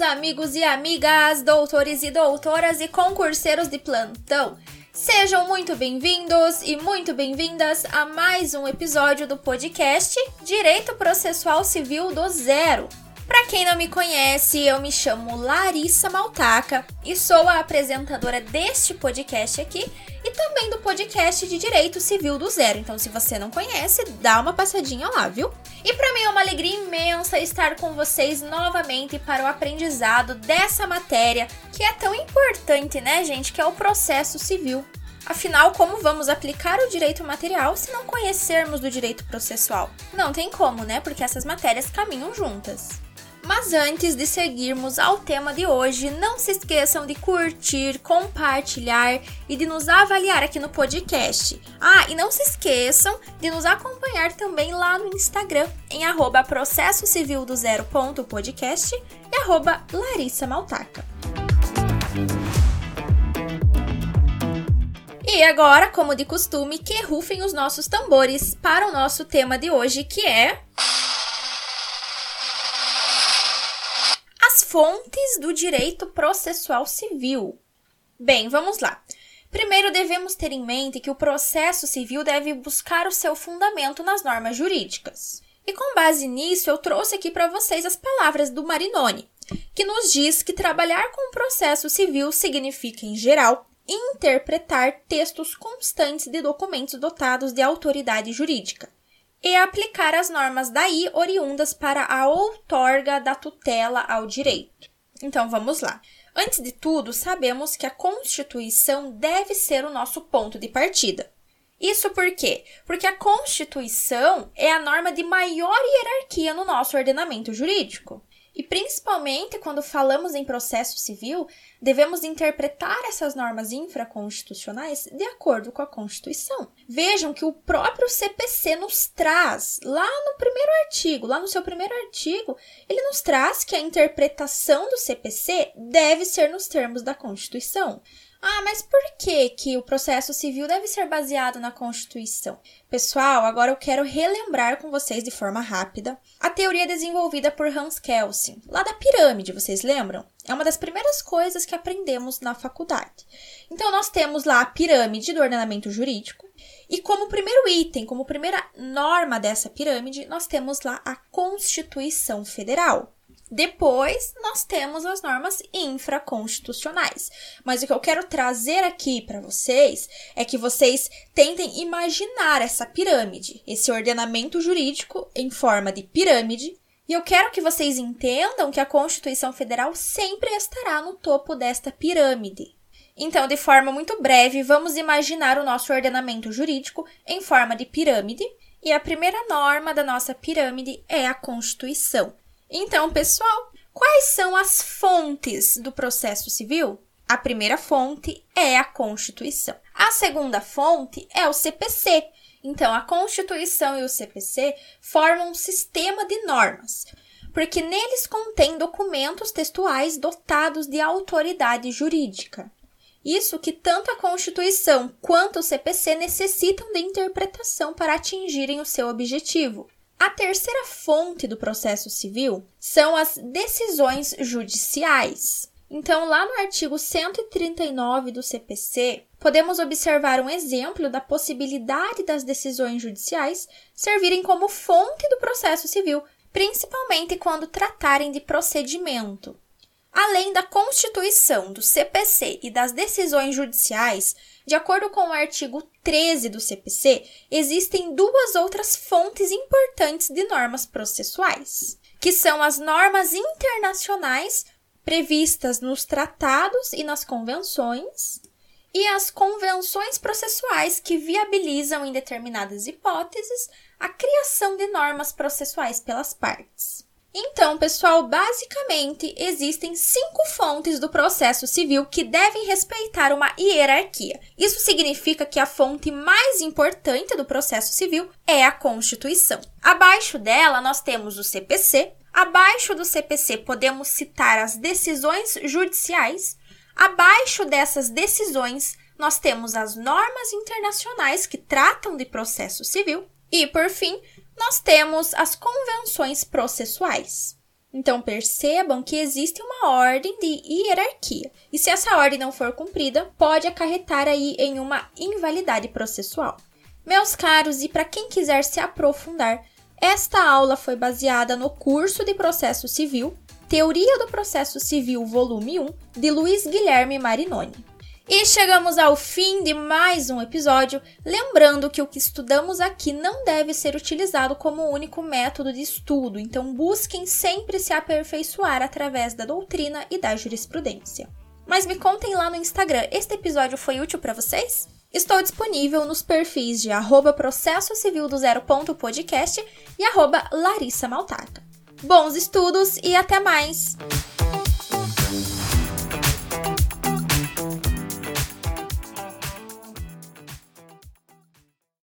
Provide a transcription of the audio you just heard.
amigos e amigas, doutores e doutoras e concurseiros de plantão. Sejam muito bem-vindos e muito bem-vindas a mais um episódio do podcast Direito Processual Civil do Zero. Para quem não me conhece, eu me chamo Larissa Maltaca e sou a apresentadora deste podcast aqui e também do podcast de Direito Civil do Zero. Então, se você não conhece, dá uma passadinha lá, viu? E para mim é uma alegria imensa estar com vocês novamente para o aprendizado dessa matéria que é tão importante, né, gente, que é o processo civil. Afinal, como vamos aplicar o direito material se não conhecermos do direito processual? Não tem como, né? Porque essas matérias caminham juntas. Mas antes de seguirmos ao tema de hoje, não se esqueçam de curtir, compartilhar e de nos avaliar aqui no podcast. Ah, e não se esqueçam de nos acompanhar também lá no Instagram, em arroba processo civil do e arroba Larissa Maltaca. E agora, como de costume, que rufem os nossos tambores para o nosso tema de hoje, que é fontes do direito processual civil. Bem, vamos lá. Primeiro, devemos ter em mente que o processo civil deve buscar o seu fundamento nas normas jurídicas. E com base nisso, eu trouxe aqui para vocês as palavras do Marinoni, que nos diz que trabalhar com o processo civil significa, em geral, interpretar textos constantes de documentos dotados de autoridade jurídica, e aplicar as normas daí oriundas para a outorga da tutela ao direito. Então vamos lá. Antes de tudo, sabemos que a Constituição deve ser o nosso ponto de partida. Isso por quê? Porque a Constituição é a norma de maior hierarquia no nosso ordenamento jurídico. E principalmente quando falamos em processo civil, devemos interpretar essas normas infraconstitucionais de acordo com a Constituição. Vejam que o próprio CPC nos traz, lá no primeiro artigo, lá no seu primeiro artigo, ele nos traz que a interpretação do CPC deve ser nos termos da Constituição. Ah, mas por que, que o processo civil deve ser baseado na Constituição? Pessoal, agora eu quero relembrar com vocês de forma rápida a teoria desenvolvida por Hans Kelsen, lá da pirâmide, vocês lembram? É uma das primeiras coisas que aprendemos na faculdade. Então, nós temos lá a pirâmide do ordenamento jurídico, e como primeiro item, como primeira norma dessa pirâmide, nós temos lá a Constituição Federal. Depois, nós temos as normas infraconstitucionais. Mas o que eu quero trazer aqui para vocês é que vocês tentem imaginar essa pirâmide, esse ordenamento jurídico em forma de pirâmide. E eu quero que vocês entendam que a Constituição Federal sempre estará no topo desta pirâmide. Então, de forma muito breve, vamos imaginar o nosso ordenamento jurídico em forma de pirâmide. E a primeira norma da nossa pirâmide é a Constituição. Então, pessoal, quais são as fontes do processo civil? A primeira fonte é a Constituição. A segunda fonte é o CPC. Então, a Constituição e o CPC formam um sistema de normas, porque neles contém documentos textuais dotados de autoridade jurídica. Isso que tanto a Constituição quanto o CPC necessitam de interpretação para atingirem o seu objetivo. A terceira fonte do processo civil são as decisões judiciais. Então, lá no artigo 139 do CPC, podemos observar um exemplo da possibilidade das decisões judiciais servirem como fonte do processo civil, principalmente quando tratarem de procedimento. Além da Constituição, do CPC e das decisões judiciais, de acordo com o artigo 13 do CPC, existem duas outras fontes importantes de normas processuais, que são as normas internacionais previstas nos tratados e nas convenções, e as convenções processuais que viabilizam, em determinadas hipóteses, a criação de normas processuais pelas partes. Então, pessoal, basicamente existem cinco fontes do processo civil que devem respeitar uma hierarquia. Isso significa que a fonte mais importante do processo civil é a Constituição. Abaixo dela, nós temos o CPC. Abaixo do CPC, podemos citar as decisões judiciais. Abaixo dessas decisões, nós temos as normas internacionais que tratam de processo civil. E, por fim, nós temos as convenções processuais. Então percebam que existe uma ordem de hierarquia, e se essa ordem não for cumprida, pode acarretar aí em uma invalidade processual. Meus caros, e para quem quiser se aprofundar, esta aula foi baseada no curso de Processo Civil, Teoria do Processo Civil, volume 1, de Luiz Guilherme Marinoni. E chegamos ao fim de mais um episódio, lembrando que o que estudamos aqui não deve ser utilizado como único método de estudo, então busquem sempre se aperfeiçoar através da doutrina e da jurisprudência. Mas me contem lá no Instagram, este episódio foi útil para vocês? Estou disponível nos perfis de arroba processo civil do zero ponto podcast e arroba Larissa Maltaca. Bons estudos e até mais!